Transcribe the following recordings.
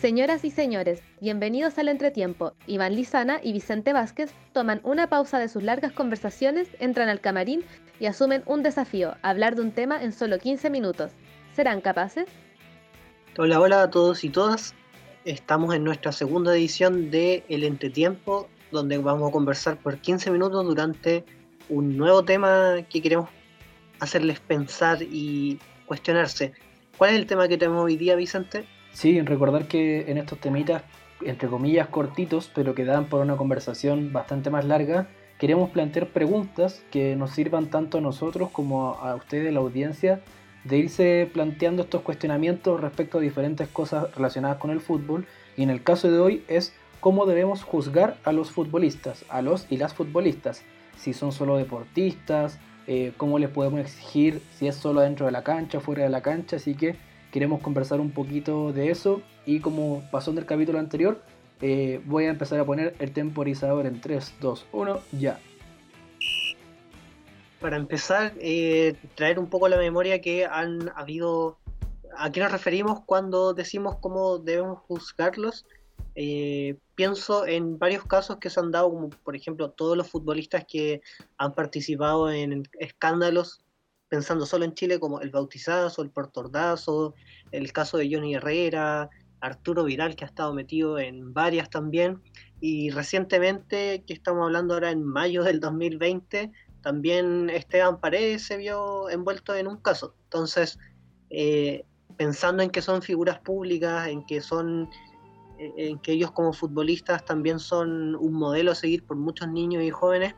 Señoras y señores, bienvenidos al entretiempo. Iván Lizana y Vicente Vázquez toman una pausa de sus largas conversaciones, entran al camarín y asumen un desafío, hablar de un tema en solo 15 minutos. ¿Serán capaces? Hola, hola a todos y todas. Estamos en nuestra segunda edición de El Entretiempo, donde vamos a conversar por 15 minutos durante un nuevo tema que queremos hacerles pensar y cuestionarse. ¿Cuál es el tema que tenemos hoy día, Vicente? Sí, recordar que en estos temitas, entre comillas, cortitos, pero que dan por una conversación bastante más larga, queremos plantear preguntas que nos sirvan tanto a nosotros como a ustedes, la audiencia, de irse planteando estos cuestionamientos respecto a diferentes cosas relacionadas con el fútbol. Y en el caso de hoy es cómo debemos juzgar a los futbolistas, a los y las futbolistas. Si son solo deportistas, eh, cómo les podemos exigir si es solo dentro de la cancha, fuera de la cancha. Así que queremos conversar un poquito de eso y como pasó en el capítulo anterior, eh, voy a empezar a poner el temporizador en 3, 2, 1, ya. Para empezar, eh, traer un poco la memoria que han habido, a qué nos referimos cuando decimos cómo debemos juzgarlos. Eh, pienso en varios casos que se han dado, como por ejemplo todos los futbolistas que han participado en escándalos pensando solo en Chile, como el Bautizazo, el Portordazo, el caso de Johnny Herrera, Arturo Vidal, que ha estado metido en varias también, y recientemente, que estamos hablando ahora en mayo del 2020, también Esteban Paredes se vio envuelto en un caso. Entonces, eh, pensando en que son figuras públicas, en que son en que ellos como futbolistas también son un modelo a seguir por muchos niños y jóvenes,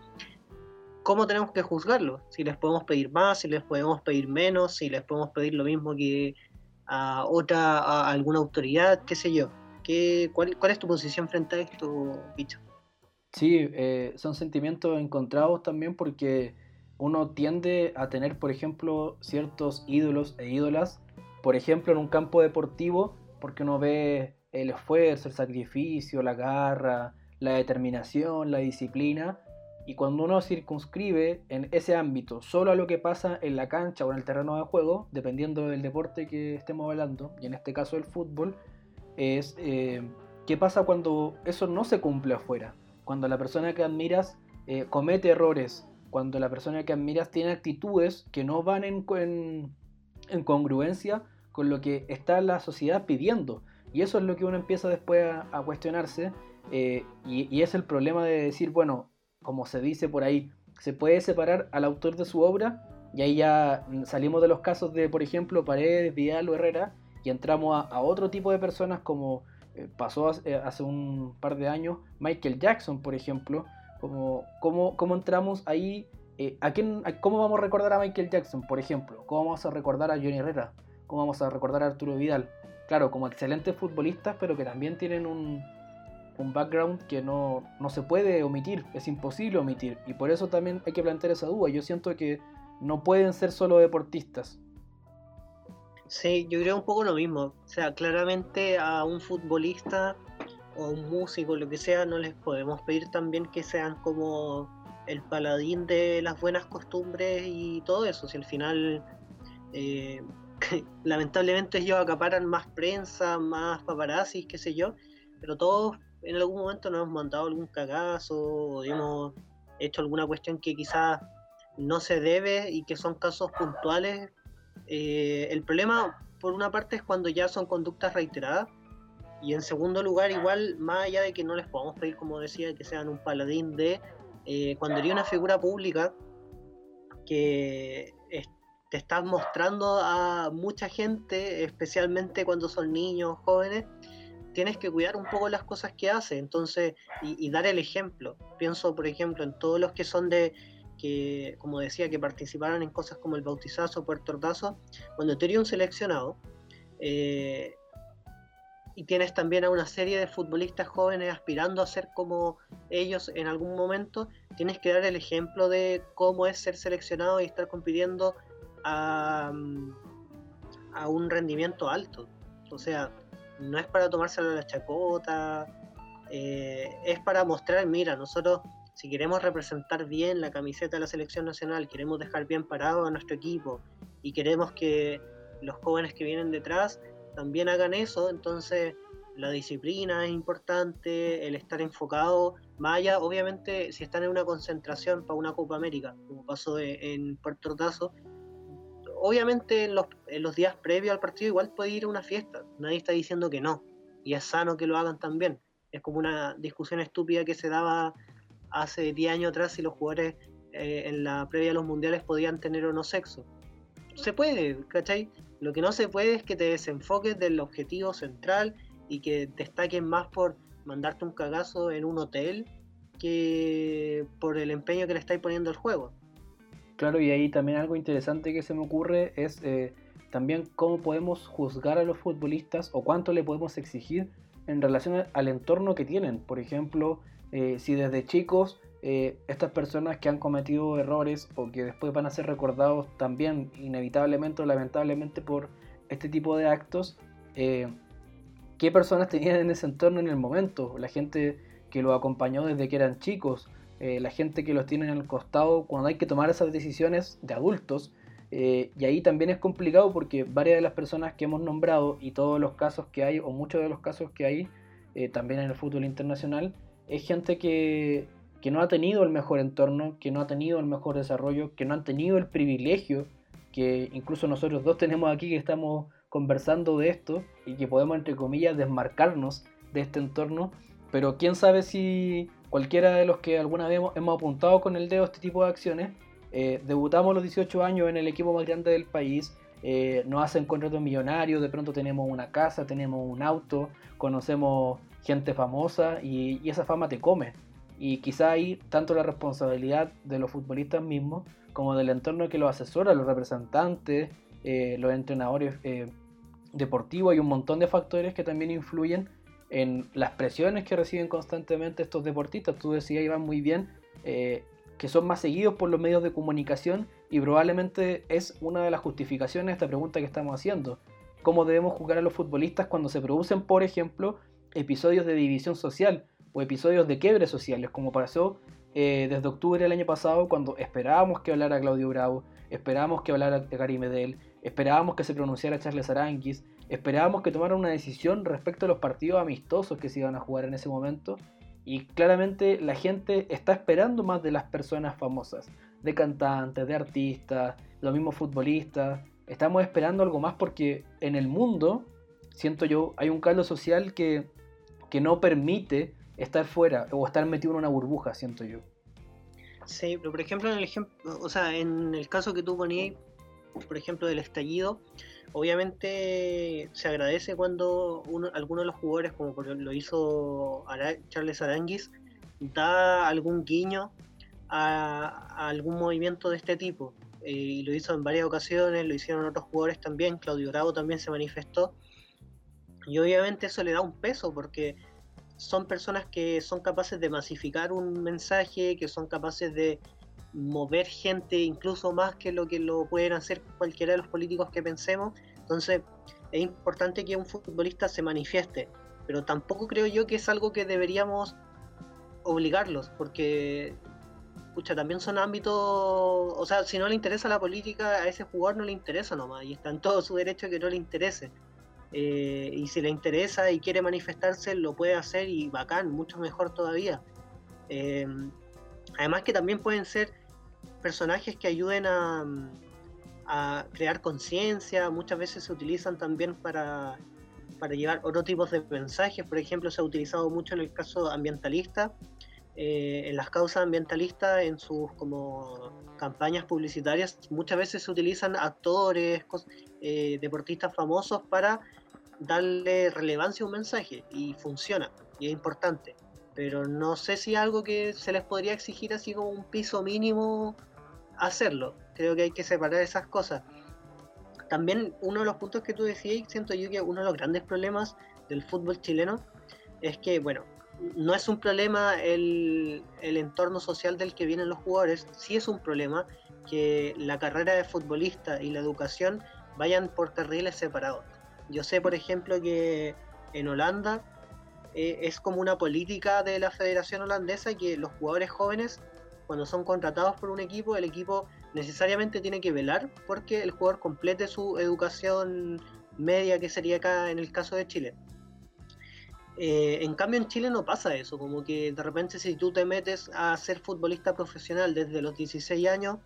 cómo tenemos que juzgarlo, si les podemos pedir más, si les podemos pedir menos, si les podemos pedir lo mismo que a otra, a alguna autoridad, qué sé yo. ¿Qué, cuál, es tu posición frente a esto, Bicho? Sí, eh, son sentimientos encontrados también porque uno tiende a tener, por ejemplo, ciertos ídolos e ídolas, por ejemplo, en un campo deportivo, porque uno ve el esfuerzo, el sacrificio, la garra, la determinación, la disciplina, y cuando uno circunscribe en ese ámbito solo a lo que pasa en la cancha o en el terreno de juego, dependiendo del deporte que estemos hablando, y en este caso el fútbol, es eh, qué pasa cuando eso no se cumple afuera. Cuando la persona que admiras eh, comete errores, cuando la persona que admiras tiene actitudes que no van en, en, congruencia con lo que está la sociedad pidiendo. Y eso es lo que uno empieza después a, cuestionarse. Eh, y, y, es el problema de decir, bueno, como se dice por ahí, se puede separar al autor de su obra y ahí ya salimos de los casos de, por ejemplo, Paredes, Vidal o Herrera y entramos a, otro tipo de personas como eh, pasó eh, hace, un par de años Michael Jackson, por ejemplo, como cómo, entramos ahí, eh, ¿a quién, ¿cómo vamos a recordar a Michael Jackson, por ejemplo? ¿Cómo vamos a recordar a Johnny Herrera? ¿Cómo vamos a recordar a Arturo Vidal? Claro, como excelentes futbolistas, pero que también tienen un, un background que no, se puede omitir, es imposible omitir. Y por eso también hay que plantear esa duda. Yo siento que no pueden ser solo deportistas. Sí, yo creo un poco lo mismo. O sea, claramente a un futbolista o un músico, lo que sea, no les podemos pedir también que sean como el paladín de las buenas costumbres y todo eso. Si al final, eh, lamentablemente ellos acaparan más prensa, más paparazzi, qué sé yo, pero todos en algún momento nos hemos mandado algún cagazo o hemos hecho alguna cuestión que quizás no se debe y que son casos puntuales. Eh, el problema, por una parte, es cuando ya son conductas reiteradas. Y en segundo lugar, igual, más allá de que no les podamos pedir, como decía, que sean un paladín de, eh, cuando eres una figura pública que te estás mostrando a mucha gente, especialmente cuando son niños, jóvenes, tienes que cuidar un poco las cosas que hace, entonces, y, dar el ejemplo. Pienso, por ejemplo, en todos los que son de, que, como decía, que participaron en cosas como el bautizazo, Puerto Ordazo, cuando eres un seleccionado, eh, y tienes también a una serie de futbolistas jóvenes aspirando a ser como ellos en algún momento, tienes que dar el ejemplo de cómo es ser seleccionado y estar compitiendo a, a un rendimiento alto. O sea, no es para tomárselo a la chacota, eh, es para mostrar, mira, nosotros si queremos representar bien la camiseta de la selección nacional, queremos dejar bien parado a nuestro equipo y queremos que los jóvenes que vienen detrás también hagan eso, entonces la disciplina es importante, el estar enfocado, Vaya, obviamente, si están en una concentración para una Copa América, como pasó en Puerto Ortazo, obviamente en los, en los días previos al partido igual puede ir a una fiesta, nadie está diciendo que no, y es sano que lo hagan también. Es como una discusión estúpida que se daba hace 10 años atrás si los jugadores eh, en la previa a los mundiales podían tener o no sexo. Se puede, ¿cachai? Lo que no se puede es que te desenfoques del objetivo central y que destaquen más por mandarte un cagazo en un hotel que por el empeño que le estáis poniendo al juego. Claro, y ahí también algo interesante que se me ocurre es eh, también cómo podemos juzgar a los futbolistas o cuánto le podemos exigir en relación al entorno que tienen. Por ejemplo, eh, si desde chicos eh, estas personas que han cometido errores o que después van a ser recordados también inevitablemente o lamentablemente por este tipo de actos, qué personas tenían en ese entorno en el momento, la gente que los acompañó desde que eran chicos, eh, la gente que los tiene en el costado cuando hay que tomar esas decisiones de adultos. Eh, y ahí también es complicado porque varias de las personas que hemos nombrado y todos los casos que hay, o muchos de los casos que hay, eh, también en el fútbol internacional, es gente que, que no ha tenido el mejor entorno, que no ha tenido el mejor desarrollo, que no han tenido el privilegio que incluso nosotros dos tenemos aquí que estamos conversando de esto y que podemos, entre comillas, desmarcarnos de este entorno, pero quién sabe si cualquiera de los que alguna vez hemos, apuntado con el dedo este tipo de acciones, eh, debutamos a los 18 años en el equipo más grande del país, eh, nos hacen contratos millonarios, de pronto tenemos una casa, tenemos un auto, conocemos gente famosa y, esa fama te come. Y quizá ahí tanto la responsabilidad de los futbolistas mismos como del entorno que los asesora, los representantes, eh, los entrenadores eh, deportivos, hay un montón de factores que también influyen en las presiones que reciben constantemente estos deportistas. Tú decías, Iván, muy bien, eh, que son más seguidos por los medios de comunicación y probablemente es una de las justificaciones de esta pregunta que estamos haciendo. ¿Cómo debemos jugar a los futbolistas cuando se producen, por ejemplo, episodios de división social o episodios de quiebres sociales, como pasó desde octubre del año pasado cuando esperábamos que hablara Claudio Bravo, esperábamos que hablara Gary Medel, Esperábamos que se pronunciara Charles Aranguis, esperábamos que tomara una decisión respecto a los partidos amistosos que se iban a jugar en ese momento. Y claramente la gente está esperando más de las personas famosas, de cantantes, de artistas, los mismos futbolistas. Estamos esperando algo más porque en el mundo, siento yo, hay un caldo social que, que no permite estar fuera o estar metido en una burbuja, siento yo. Sí, pero por ejemplo, en el ejemplo, o sea, en el caso que tú ponías, por ejemplo, del estallido, obviamente se agradece cuando uno, alguno de los jugadores, como lo hizo Charles Aranguis, da algún guiño a, algún movimiento de este tipo. Eh, y lo hizo en varias ocasiones, lo hicieron otros jugadores también, Claudio Bravo también se manifestó. Y obviamente eso le da un peso porque son personas que son capaces de masificar un mensaje, que son capaces de mover gente incluso más que lo que lo pueden hacer cualquiera de los políticos que pensemos. Entonces es importante que un futbolista se manifieste, pero tampoco creo yo que es algo que deberíamos obligarlos, porque también son ámbitos, o sea, si no le interesa la política, a ese jugador no le interesa nomás, y está en todo su derecho que no le interese. Eh, y si le interesa y quiere manifestarse, lo puede hacer y bacán, mucho mejor todavía. Eh, además que también pueden ser personajes que ayuden a, crear conciencia, muchas veces se utilizan también para, para llevar otro tipo de mensajes, por ejemplo se ha utilizado mucho en el caso ambientalista, eh, en las causas ambientalistas, en sus como campañas publicitarias, muchas veces se utilizan actores, eh, deportistas famosos para darle relevancia a un mensaje y funciona y es importante. Pero no sé si algo que se les podría exigir así como un piso mínimo hacerlo. Creo que hay que separar esas cosas. También uno de los puntos que tú decías, siento yo que uno de los grandes problemas del fútbol chileno es que, bueno, no es un problema el, el entorno social del que vienen los jugadores, sí es un problema que la carrera de futbolista y la educación vayan por carriles separados. Yo sé, por ejemplo, que en Holanda eh, es como una política de la Federación Holandesa que los jugadores jóvenes cuando son contratados por un equipo, el equipo necesariamente tiene que velar porque el jugador complete su educación media, que sería acá en el caso de Chile. Eh, en cambio en Chile no pasa eso, como que de repente si tú te metes a ser futbolista profesional desde los 16 años,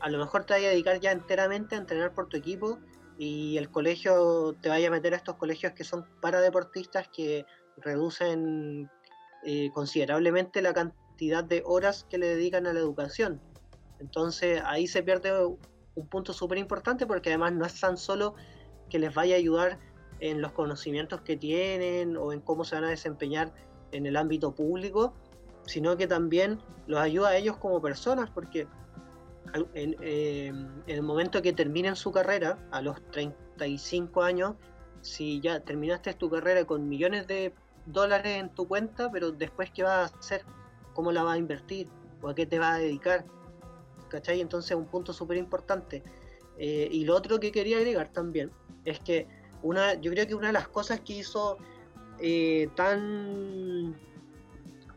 a lo mejor te vas a dedicar ya enteramente a entrenar por tu equipo y el colegio te vaya a meter a estos colegios que son para deportistas que reducen eh, considerablemente la de horas que le dedican a la educación. Entonces ahí se pierde un punto súper importante porque además no es tan solo que les vaya a ayudar en los conocimientos que tienen o en cómo se van a desempeñar en el ámbito público, sino que también los ayuda a ellos como personas, porque en, em, en, el momento que terminen su carrera, a los 35 años, si ya terminaste tu carrera con millones de dólares en tu cuenta, pero después qué vas a hacer, cómo la vas a invertir o a qué te vas a dedicar, ¿cachai? Entonces un punto súper importante. Eh, y lo otro que quería agregar también es que una, yo creo que una de las cosas que hizo eh, tan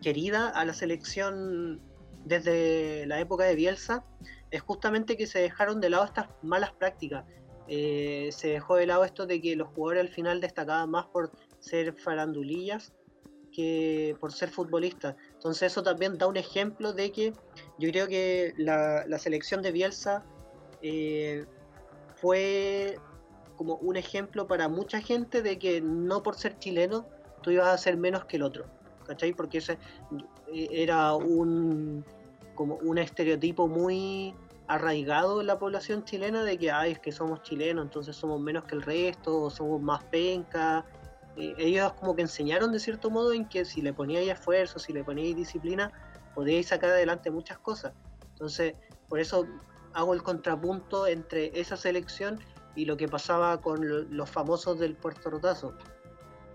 querida a la selección desde la época de Bielsa es justamente que se dejaron de lado estas malas prácticas. Eh, se dejó de lado esto de que los jugadores al final destacaban más por ser farandulillas que por ser futbolistas. Entonces eso también da un ejemplo de que yo creo que la, selección de Bielsa eh, fue como un ejemplo para mucha gente de que no por ser chileno tú ibas a ser menos que el otro. ¿Cachai? Porque ese eh, era un como un estereotipo muy arraigado en la población chilena de que ay es que somos chilenos, entonces somos menos que el resto, o somos más penca. Eh, ellos como que enseñaron de cierto modo en que si le poníais esfuerzo, si le poníais disciplina, podíais sacar adelante muchas cosas. Entonces, por eso hago el contrapunto entre esa selección y lo que pasaba con los famosos del Puerto Rotazo.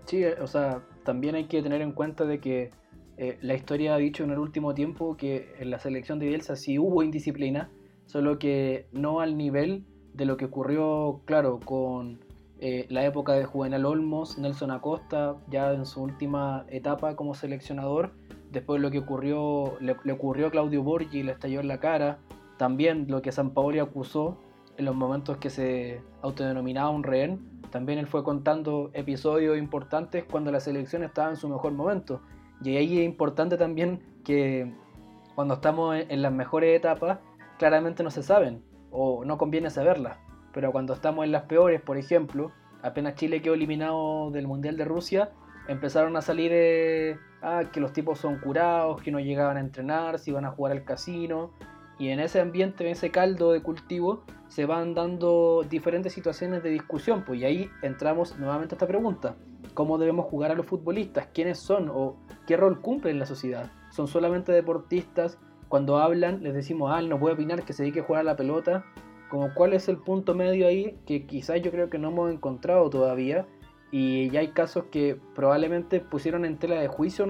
Sí, o sea, también hay que tener en cuenta de que eh, la historia ha dicho en el último tiempo que en la selección de Bielsa sí hubo indisciplina, solo que no al nivel de lo que ocurrió, claro, con eh, la época de Juvenal Olmos, Nelson Acosta, ya en su última etapa como seleccionador, después lo que ocurrió, le, ocurrió a Claudio Borgi, le estalló en la cara, también lo que San Paoli acusó en los momentos que se autodenominaba un rehén, también él fue contando episodios importantes cuando la selección estaba en su mejor momento. Y ahí es importante también que cuando estamos en las mejores etapas, claramente no se saben o no conviene saberlas. Pero cuando estamos en las peores, por ejemplo, apenas Chile quedó eliminado del Mundial de Rusia, empezaron a salir eh, ah, que los tipos son curados, que no llegaban a entrenar, si iban a jugar al casino. Y en ese ambiente, en ese caldo de cultivo, se van dando diferentes situaciones de discusión. Pues y ahí entramos nuevamente a esta pregunta. ¿Cómo debemos jugar a los futbolistas? ¿Quiénes son? ¿O qué rol cumplen en la sociedad? ¿Son solamente deportistas? Cuando hablan les decimos, ah, no puede opinar que se dedique a jugar a la pelota. Como cuál es el punto medio ahí que quizás yo creo que no hemos encontrado todavía. Y ya hay casos que probablemente pusieron en tela de juicio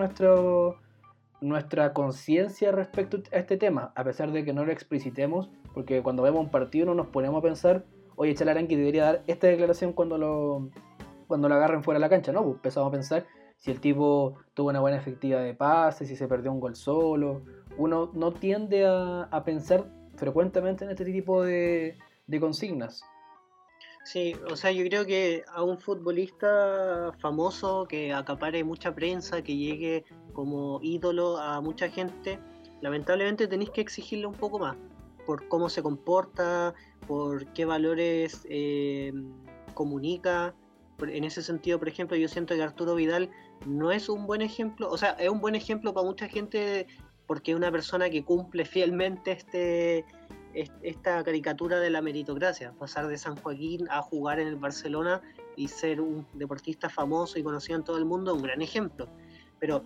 nuestra conciencia respecto a este tema, a pesar de que no lo explicitemos, porque cuando vemos un partido no nos ponemos a pensar, oye, Chalarangui debería dar esta declaración cuando lo, cuando lo agarren fuera de la cancha, ¿no? Pues empezamos a pensar si el tipo tuvo una buena efectividad de pase, si se perdió un gol solo. Uno no tiende a, pensar frecuentemente en este tipo de, consignas. Sí, o sea, yo creo que a un futbolista famoso que acapare mucha prensa, que llegue como ídolo a mucha gente, lamentablemente tenéis que exigirle un poco más por cómo se comporta, por qué valores eh, comunica. En ese sentido, por ejemplo, yo siento que Arturo Vidal no es un buen ejemplo, o sea, es un buen ejemplo para mucha gente porque una persona que cumple fielmente este, esta caricatura de la meritocracia, pasar de San Joaquín a jugar en el Barcelona y ser un deportista famoso y conocido en todo el mundo, un gran ejemplo. Pero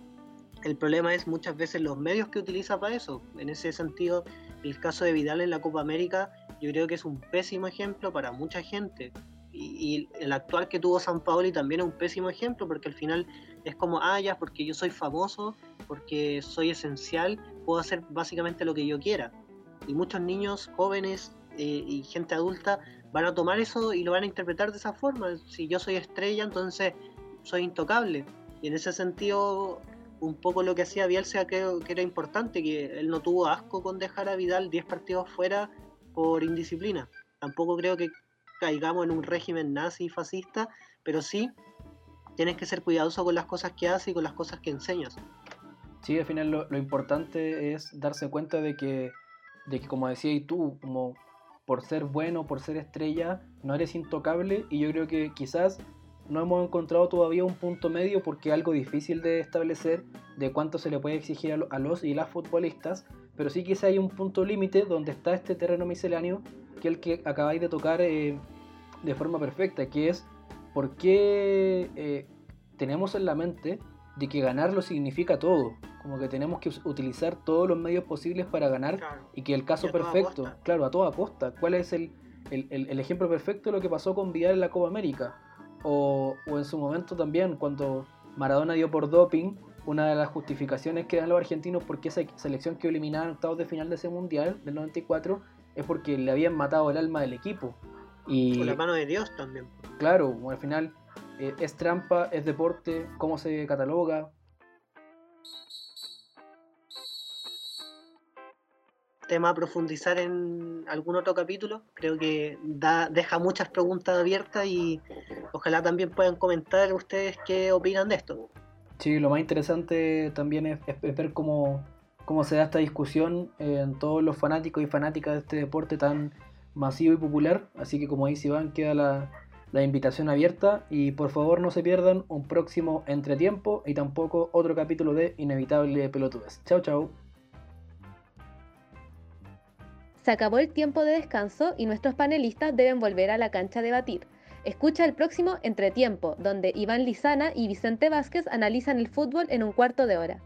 el problema es muchas veces los medios que utiliza para eso. En ese sentido, el caso de Vidal en la Copa América, yo creo que es un pésimo ejemplo para mucha gente. Y, el actual que tuvo San Paoli también es un pésimo ejemplo, porque al final es como, ah, ya, porque yo soy famoso, porque soy esencial, puedo hacer básicamente lo que yo quiera. Y muchos niños, jóvenes eh, y gente adulta van a tomar eso y lo van a interpretar de esa forma. Si yo soy estrella, entonces soy intocable. Y en ese sentido, un poco lo que hacía Bielsa creo que era importante, que él no tuvo asco con dejar a Vidal 10 partidos fuera por indisciplina. Tampoco creo que caigamos en un régimen nazi fascista, pero sí tienes que ser cuidadoso con las cosas que haces y con las cosas que enseñas. Sí, al final lo, importante es darse cuenta de que, de que como decías tú, como por ser bueno, por ser estrella, no eres intocable y yo creo que quizás no hemos encontrado todavía un punto medio porque es algo difícil de establecer de cuánto se le puede exigir a, los y las futbolistas, pero sí quizás hay un punto límite donde está este terreno misceláneo que es el que acabáis de tocar eh, de forma perfecta, que es por qué eh, tenemos en la mente de que ganarlo significa todo, como que tenemos que utilizar todos los medios posibles para ganar y que el caso perfecto, claro, a toda costa, ¿cuál es el, el, ejemplo perfecto de lo que pasó con Vidal en la Copa América? O, o en su momento también, cuando Maradona dio por doping, una de las justificaciones que dan los argentinos porque esa selección que eliminaron en octavos de final de ese mundial del 94 es porque le habían matado el alma del equipo. Y, Con la mano de Dios también. Claro, al final eh, es trampa, es deporte, cómo se cataloga. Tema a profundizar en algún otro capítulo. Creo que da, deja muchas preguntas abiertas y ojalá también puedan comentar ustedes qué opinan de esto. Sí, lo más interesante también es, ver cómo, cómo se da esta discusión en todos los fanáticos y fanáticas de este deporte tan masivo y popular. Así que como dice Iván, queda la, la invitación abierta y por favor no se pierdan un próximo entretiempo y tampoco otro capítulo de Inevitable Pelotudes. Chao, chao. Se acabó el tiempo de descanso y nuestros panelistas deben volver a la cancha a debatir. Escucha el próximo Entretiempo, donde Iván Lizana y Vicente Vázquez analizan el fútbol en un cuarto de hora.